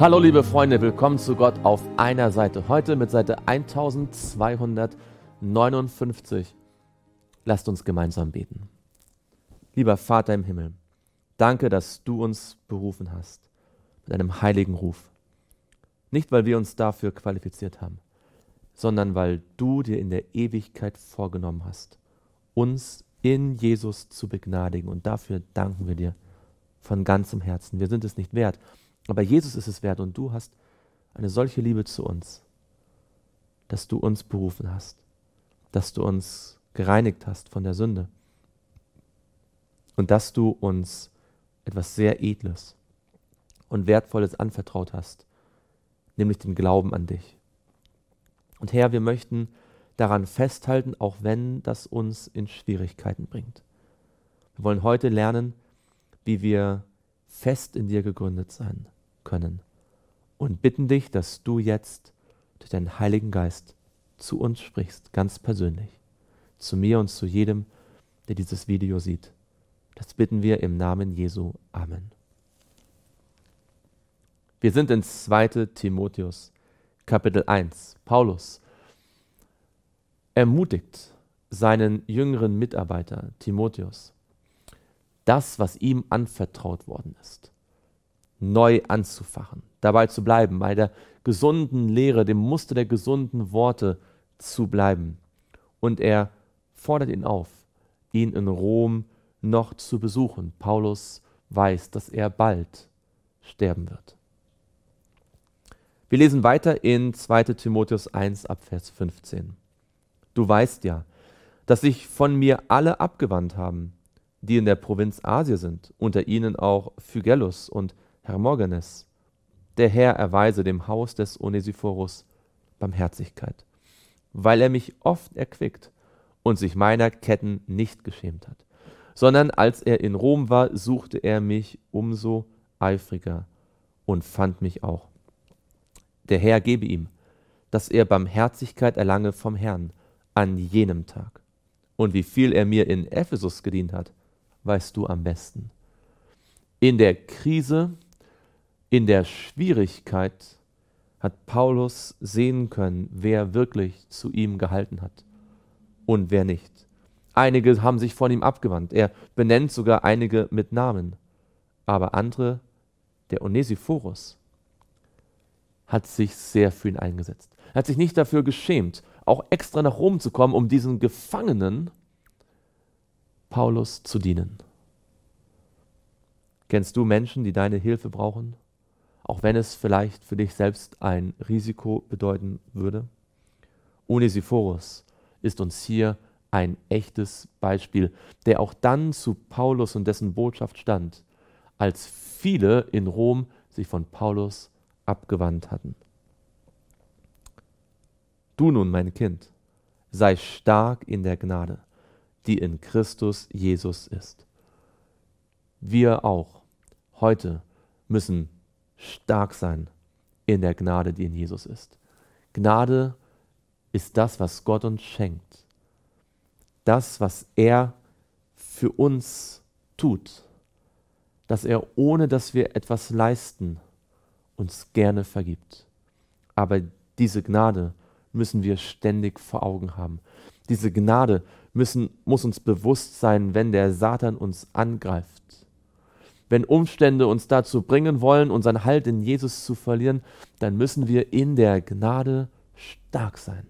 Hallo liebe Freunde, willkommen zu Gott auf einer Seite. Heute mit Seite 1259. Lasst uns gemeinsam beten. Lieber Vater im Himmel, danke, dass du uns berufen hast mit einem heiligen Ruf. Nicht, weil wir uns dafür qualifiziert haben, sondern weil du dir in der Ewigkeit vorgenommen hast, uns in Jesus zu begnadigen. Und dafür danken wir dir von ganzem Herzen. Wir sind es nicht wert, aber Jesus ist es wert und du hast eine solche Liebe zu uns, dass du uns berufen hast, dass du uns gereinigt hast von der Sünde und dass du uns etwas sehr Edles und Wertvolles anvertraut hast, nämlich den Glauben an dich. Und Herr, wir möchten daran festhalten, auch wenn das uns in Schwierigkeiten bringt. Wir wollen heute lernen, wie wir fest in dir gegründet sein können und bitten dich, dass du jetzt durch deinen Heiligen Geist zu uns sprichst, ganz persönlich, zu mir und zu jedem, der dieses Video sieht. Das bitten wir im Namen Jesu. Amen. Wir sind in 2. Timotheus, Kapitel 1. Paulus ermutigt seinen jüngeren Mitarbeiter Timotheus, das, was ihm anvertraut worden ist, neu anzufachen, dabei zu bleiben, bei der gesunden Lehre, dem Muster der gesunden Worte zu bleiben. Und er fordert ihn auf, ihn in Rom noch zu besuchen. Paulus weiß, dass er bald sterben wird. Wir lesen weiter in 2 Timotheus 1 ab Vers 15. Du weißt ja, dass sich von mir alle abgewandt haben, die in der Provinz Asia sind, unter ihnen auch Phygellus und Hermogenes. Der Herr erweise dem Haus des Onesiphorus Barmherzigkeit, weil er mich oft erquickt und sich meiner Ketten nicht geschämt hat, sondern als er in Rom war, suchte er mich umso eifriger und fand mich auch. Der Herr gebe ihm, dass er Barmherzigkeit erlange vom Herrn an jenem Tag. Und wie viel er mir in Ephesus gedient hat, weißt du am besten. In der Krise, in der Schwierigkeit hat Paulus sehen können, wer wirklich zu ihm gehalten hat und wer nicht. Einige haben sich von ihm abgewandt. Er benennt sogar einige mit Namen. Aber andere, der Onesiphorus, hat sich sehr für ihn eingesetzt. Er hat sich nicht dafür geschämt, auch extra nach Rom zu kommen, um diesen Gefangenen Paulus zu dienen. Kennst du Menschen, die deine Hilfe brauchen, auch wenn es vielleicht für dich selbst ein Risiko bedeuten würde? Onesiphorus ist uns hier ein echtes Beispiel, der auch dann zu Paulus und dessen Botschaft stand, als viele in Rom sich von Paulus abgewandt hatten. Du nun, mein Kind, sei stark in der Gnade, die in Christus Jesus ist. Wir auch heute müssen stark sein in der Gnade, die in Jesus ist. Gnade ist das, was Gott uns schenkt. Das, was er für uns tut. Dass er, ohne dass wir etwas leisten, uns gerne vergibt. Aber diese Gnade müssen wir ständig vor Augen haben. Diese Gnade müssen, muss uns bewusst sein, wenn der Satan uns angreift. Wenn Umstände uns dazu bringen wollen, unseren Halt in Jesus zu verlieren, dann müssen wir in der Gnade stark sein.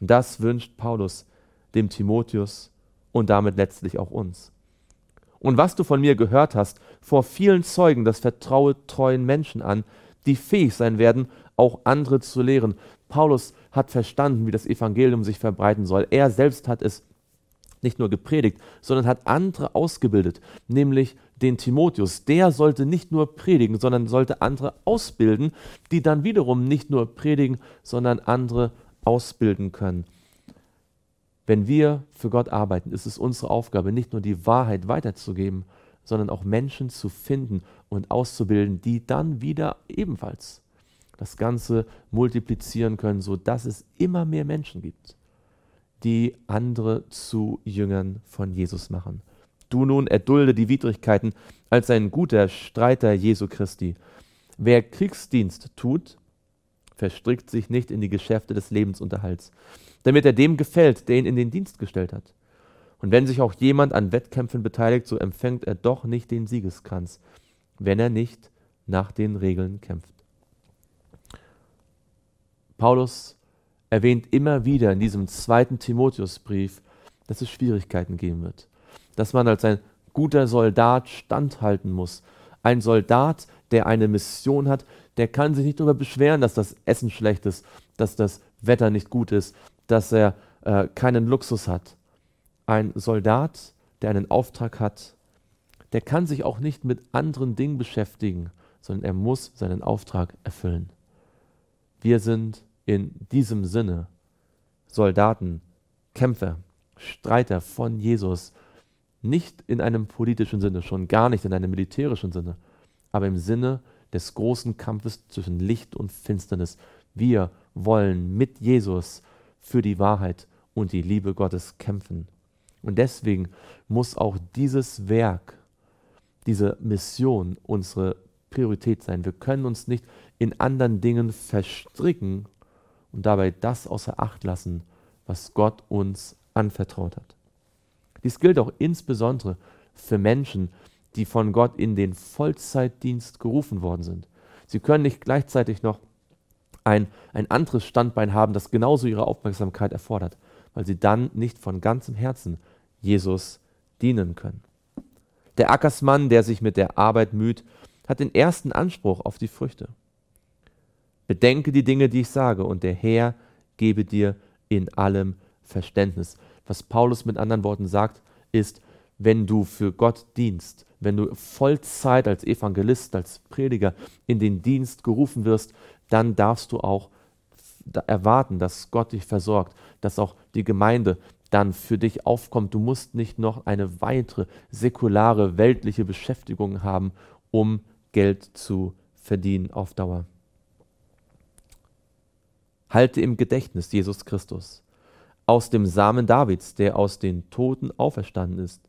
Das wünscht Paulus dem Timotheus und damit letztlich auch uns. Und was du von mir gehört hast, vor vielen Zeugen, das vertraue treuen Menschen an, die fähig sein werden, auch andere zu lehren. Paulus hat verstanden, wie das Evangelium sich verbreiten soll. Er selbst hat es nicht nur gepredigt, sondern hat andere ausgebildet, nämlich den Timotheus. Der sollte nicht nur predigen, sondern sollte andere ausbilden, die dann wiederum nicht nur predigen, sondern andere ausbilden können. Wenn wir für Gott arbeiten, ist es unsere Aufgabe, nicht nur die Wahrheit weiterzugeben, sondern auch Menschen zu finden und auszubilden, die dann wieder ebenfalls das Ganze multiplizieren können, sodass es immer mehr Menschen gibt, die andere zu Jüngern von Jesus machen. Du nun erdulde die Widrigkeiten als ein guter Streiter Jesu Christi. Wer Kriegsdienst tut, verstrickt sich nicht in die Geschäfte des Lebensunterhalts, damit er dem gefällt, der ihn in den Dienst gestellt hat. Und wenn sich auch jemand an Wettkämpfen beteiligt, so empfängt er doch nicht den Siegeskranz, wenn er nicht nach den Regeln kämpft. Paulus erwähnt immer wieder in diesem zweiten Timotheusbrief, dass es Schwierigkeiten geben wird, dass man als ein guter Soldat standhalten muss. Ein Soldat, der eine Mission hat, der kann sich nicht darüber beschweren, dass das Essen schlecht ist, dass das Wetter nicht gut ist, dass er äh, keinen Luxus hat. Ein Soldat, der einen Auftrag hat, der kann sich auch nicht mit anderen Dingen beschäftigen, sondern er muss seinen Auftrag erfüllen. Wir sind in diesem Sinne Soldaten, Kämpfer, Streiter von Jesus, nicht in einem politischen Sinne, schon gar nicht in einem militärischen Sinne, aber im Sinne des großen Kampfes zwischen Licht und Finsternis. Wir wollen mit Jesus für die Wahrheit und die Liebe Gottes kämpfen. Und deswegen muss auch dieses Werk, diese Mission unsere Priorität sein. Wir können uns nicht in anderen Dingen verstricken und dabei das außer Acht lassen, was Gott uns anvertraut hat. Dies gilt auch insbesondere für Menschen, die von Gott in den Vollzeitdienst gerufen worden sind. Sie können nicht gleichzeitig noch ein, ein anderes Standbein haben, das genauso ihre Aufmerksamkeit erfordert, weil sie dann nicht von ganzem Herzen Jesus dienen können. Der Ackersmann, der sich mit der Arbeit müht, hat den ersten Anspruch auf die Früchte. Bedenke die Dinge, die ich sage, und der Herr gebe dir in allem Verständnis. Was Paulus mit anderen Worten sagt, ist, wenn du für Gott dienst, wenn du Vollzeit als Evangelist, als Prediger in den Dienst gerufen wirst, dann darfst du auch erwarten, dass Gott dich versorgt, dass auch die Gemeinde dann für dich aufkommt. Du musst nicht noch eine weitere säkulare, weltliche Beschäftigung haben, um Geld zu verdienen auf Dauer. Halte im Gedächtnis Jesus Christus, aus dem Samen Davids, der aus den Toten auferstanden ist,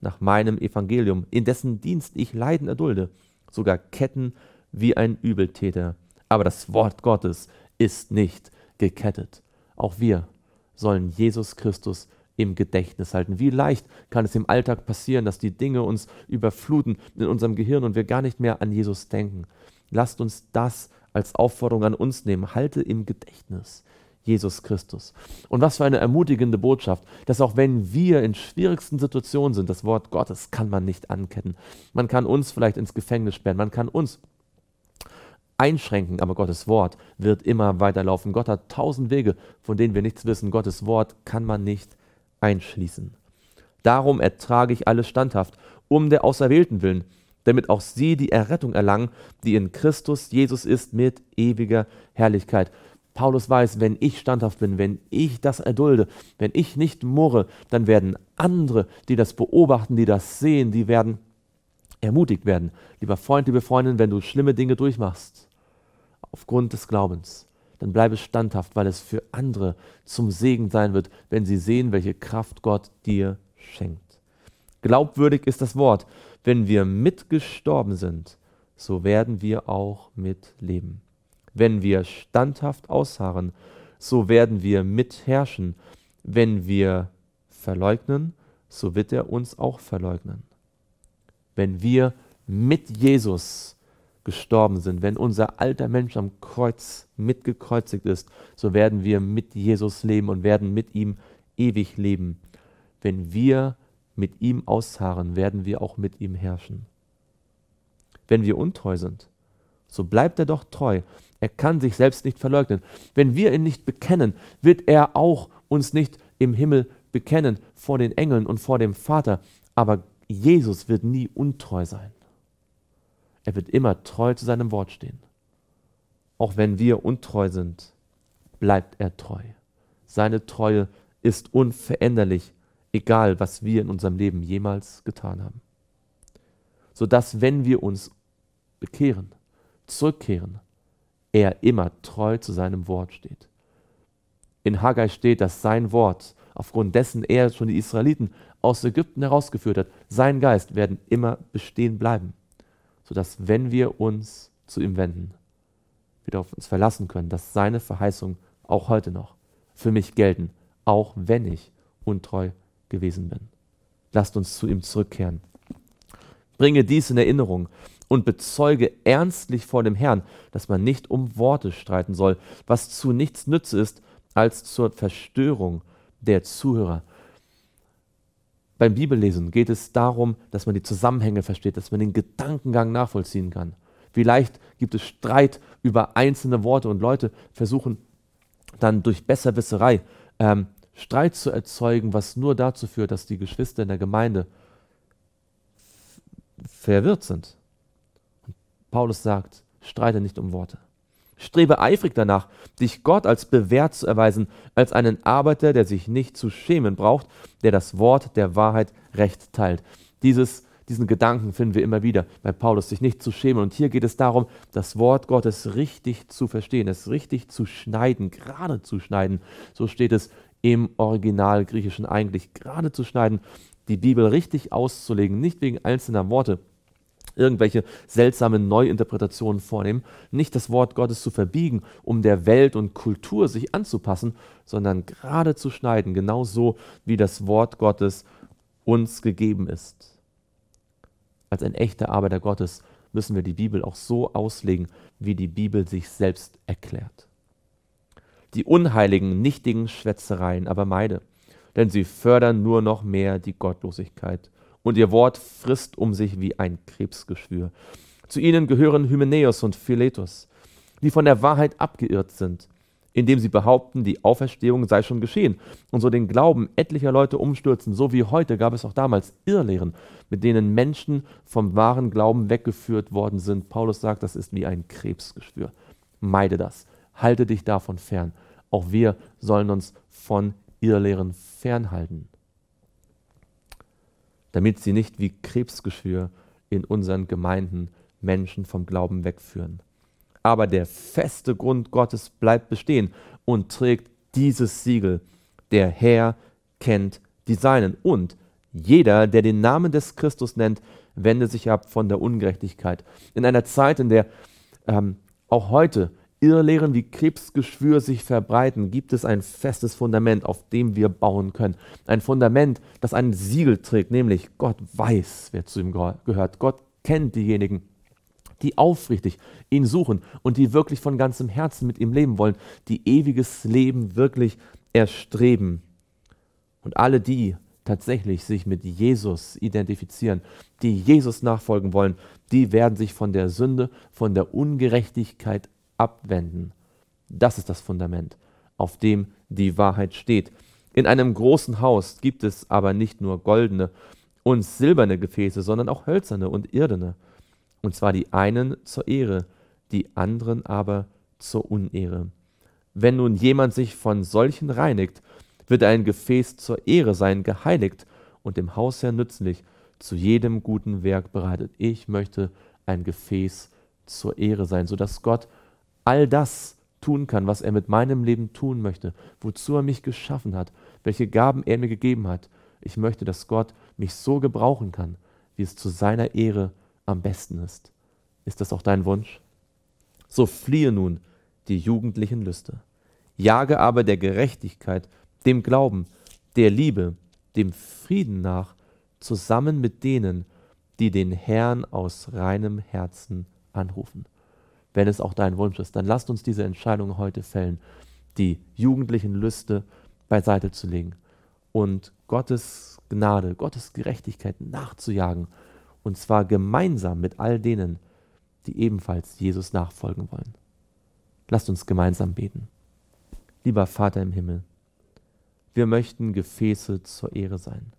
nach meinem Evangelium, in dessen Dienst ich Leiden erdulde, sogar Ketten wie ein Übeltäter. Aber das Wort Gottes ist nicht gekettet. Auch wir sollen Jesus Christus im Gedächtnis halten. Wie leicht kann es im Alltag passieren, dass die Dinge uns überfluten in unserem Gehirn und wir gar nicht mehr an Jesus denken. Lasst uns das als Aufforderung an uns nehmen. Halte im Gedächtnis Jesus Christus. Und was für eine ermutigende Botschaft, dass auch wenn wir in schwierigsten Situationen sind, das Wort Gottes kann man nicht anketten. Man kann uns vielleicht ins Gefängnis sperren, man kann uns einschränken, aber Gottes Wort wird immer weiterlaufen. Gott hat tausend Wege, von denen wir nichts wissen. Gottes Wort kann man nicht einschließen. Darum ertrage ich alles standhaft, um der Auserwählten willen, damit auch sie die Errettung erlangen, die in Christus Jesus ist, mit ewiger Herrlichkeit. Paulus weiß, wenn ich standhaft bin, wenn ich das erdulde, wenn ich nicht murre, dann werden andere, die das beobachten, die das sehen, die werden ermutigt werden. Lieber Freund, liebe Freundin, wenn du schlimme Dinge durchmachst, aufgrund des Glaubens, dann bleibe standhaft, weil es für andere zum Segen sein wird, wenn sie sehen, welche Kraft Gott dir schenkt. Glaubwürdig ist das Wort. Wenn wir mitgestorben sind, so werden wir auch mitleben. Wenn wir standhaft ausharren, so werden wir mitherrschen. Wenn wir verleugnen, so wird er uns auch verleugnen. Wenn wir mit Jesus gestorben sind, wenn unser alter Mensch am Kreuz mitgekreuzigt ist, so werden wir mit Jesus leben und werden mit ihm ewig leben. Wenn wir mit ihm ausharren, werden wir auch mit ihm herrschen. Wenn wir untreu sind, so bleibt er doch treu. Er kann sich selbst nicht verleugnen. Wenn wir ihn nicht bekennen, wird er auch uns nicht im Himmel bekennen vor den Engeln und vor dem Vater. Aber Jesus wird nie untreu sein. Er wird immer treu zu seinem Wort stehen. Auch wenn wir untreu sind, bleibt er treu. Seine Treue ist unveränderlich, egal was wir in unserem Leben jemals getan haben. Sodass, wenn wir uns bekehren, zurückkehren, er immer treu zu seinem Wort steht. In Haggai steht, dass sein Wort, aufgrund dessen er schon die Israeliten aus Ägypten herausgeführt hat, sein Geist werden immer bestehen bleiben, sodass wenn wir uns zu ihm wenden. Wir auf uns verlassen können, dass seine Verheißungen auch heute noch für mich gelten, auch wenn ich untreu gewesen bin. Lasst uns zu ihm zurückkehren. Bringe dies in Erinnerung und bezeuge ernstlich vor dem Herrn, dass man nicht um Worte streiten soll, was zu nichts nütze ist, als zur Verstörung der Zuhörer. Beim Bibellesen geht es darum, dass man die Zusammenhänge versteht, dass man den Gedankengang nachvollziehen kann. Vielleicht gibt es Streit über einzelne Worte und Leute versuchen dann durch Besserwisserei ähm, Streit zu erzeugen, was nur dazu führt, dass die Geschwister in der Gemeinde verwirrt sind. Und Paulus sagt, streite nicht um Worte. Strebe eifrig danach, dich Gott als bewährt zu erweisen, als einen Arbeiter, der sich nicht zu schämen braucht, der das Wort der Wahrheit recht teilt. Dieses, diesen Gedanken finden wir immer wieder bei Paulus, sich nicht zu schämen. Und hier geht es darum, das Wort Gottes richtig zu verstehen, es richtig zu schneiden, gerade zu schneiden. So steht es im Original Griechischen eigentlich, gerade zu schneiden, die Bibel richtig auszulegen, nicht wegen einzelner Worte, irgendwelche seltsamen Neuinterpretationen vornehmen, nicht das Wort Gottes zu verbiegen, um der Welt und Kultur sich anzupassen, sondern gerade zu schneiden, genauso wie das Wort Gottes uns gegeben ist. Als ein echter Arbeiter Gottes müssen wir die Bibel auch so auslegen, wie die Bibel sich selbst erklärt. Die unheiligen, nichtigen Schwätzereien aber meide, denn sie fördern nur noch mehr die Gottlosigkeit und ihr Wort frisst um sich wie ein Krebsgeschwür. Zu ihnen gehören Hymenäus und Philetus, die von der Wahrheit abgeirrt sind, indem sie behaupten, die Auferstehung sei schon geschehen und so den Glauben etlicher Leute umstürzen. So wie heute gab es auch damals Irrlehren, mit denen Menschen vom wahren Glauben weggeführt worden sind. Paulus sagt, das ist wie ein Krebsgeschwür. Meide das, halte dich davon fern. Auch wir sollen uns von Irrlehren fernhalten damit sie nicht wie Krebsgeschwür in unseren Gemeinden Menschen vom Glauben wegführen. Aber der feste Grund Gottes bleibt bestehen und trägt dieses Siegel. Der Herr kennt die Seinen. Und jeder, der den Namen des Christus nennt, wende sich ab von der Ungerechtigkeit. In einer Zeit, in der ähm, auch heute Irrlehren wie Krebsgeschwür sich verbreiten, gibt es ein festes Fundament, auf dem wir bauen können. Ein Fundament, das ein Siegel trägt, nämlich Gott weiß, wer zu ihm gehört. Gott kennt diejenigen, die aufrichtig ihn suchen und die wirklich von ganzem Herzen mit ihm leben wollen, die ewiges Leben wirklich erstreben. Und alle die tatsächlich sich mit Jesus identifizieren, die Jesus nachfolgen wollen, die werden sich von der Sünde, von der Ungerechtigkeit abwenden. Das ist das Fundament, auf dem die Wahrheit steht. In einem großen Haus gibt es aber nicht nur goldene und silberne Gefäße, sondern auch hölzerne und irdene. Und zwar die einen zur Ehre, die anderen aber zur Unehre. Wenn nun jemand sich von solchen reinigt, wird ein Gefäß zur Ehre sein, geheiligt und dem Hausherr nützlich, zu jedem guten Werk bereitet. Ich möchte ein Gefäß zur Ehre sein, sodass Gott all das tun kann, was er mit meinem Leben tun möchte, wozu er mich geschaffen hat, welche Gaben er mir gegeben hat. Ich möchte, dass Gott mich so gebrauchen kann, wie es zu seiner Ehre am besten ist. Ist das auch dein Wunsch? So fliehe nun die jugendlichen Lüste. Jage aber der Gerechtigkeit, dem Glauben, der Liebe, dem Frieden nach, zusammen mit denen, die den Herrn aus reinem Herzen anrufen wenn es auch dein Wunsch ist, dann lasst uns diese Entscheidung heute fällen, die jugendlichen Lüste beiseite zu legen und Gottes Gnade, Gottes Gerechtigkeit nachzujagen, und zwar gemeinsam mit all denen, die ebenfalls Jesus nachfolgen wollen. Lasst uns gemeinsam beten. Lieber Vater im Himmel, wir möchten Gefäße zur Ehre sein.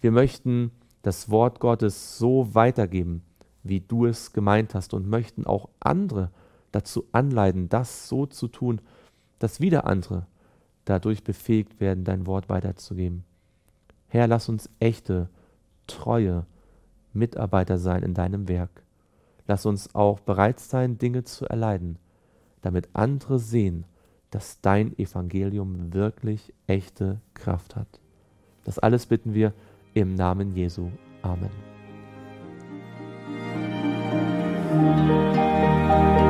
Wir möchten das Wort Gottes so weitergeben, wie du es gemeint hast und möchten auch andere dazu anleiten, das so zu tun, dass wieder andere dadurch befähigt werden, dein Wort weiterzugeben. Herr, lass uns echte, treue Mitarbeiter sein in deinem Werk. Lass uns auch bereit sein, Dinge zu erleiden, damit andere sehen, dass dein Evangelium wirklich echte Kraft hat. Das alles bitten wir im Namen Jesu. Amen. Música Amen.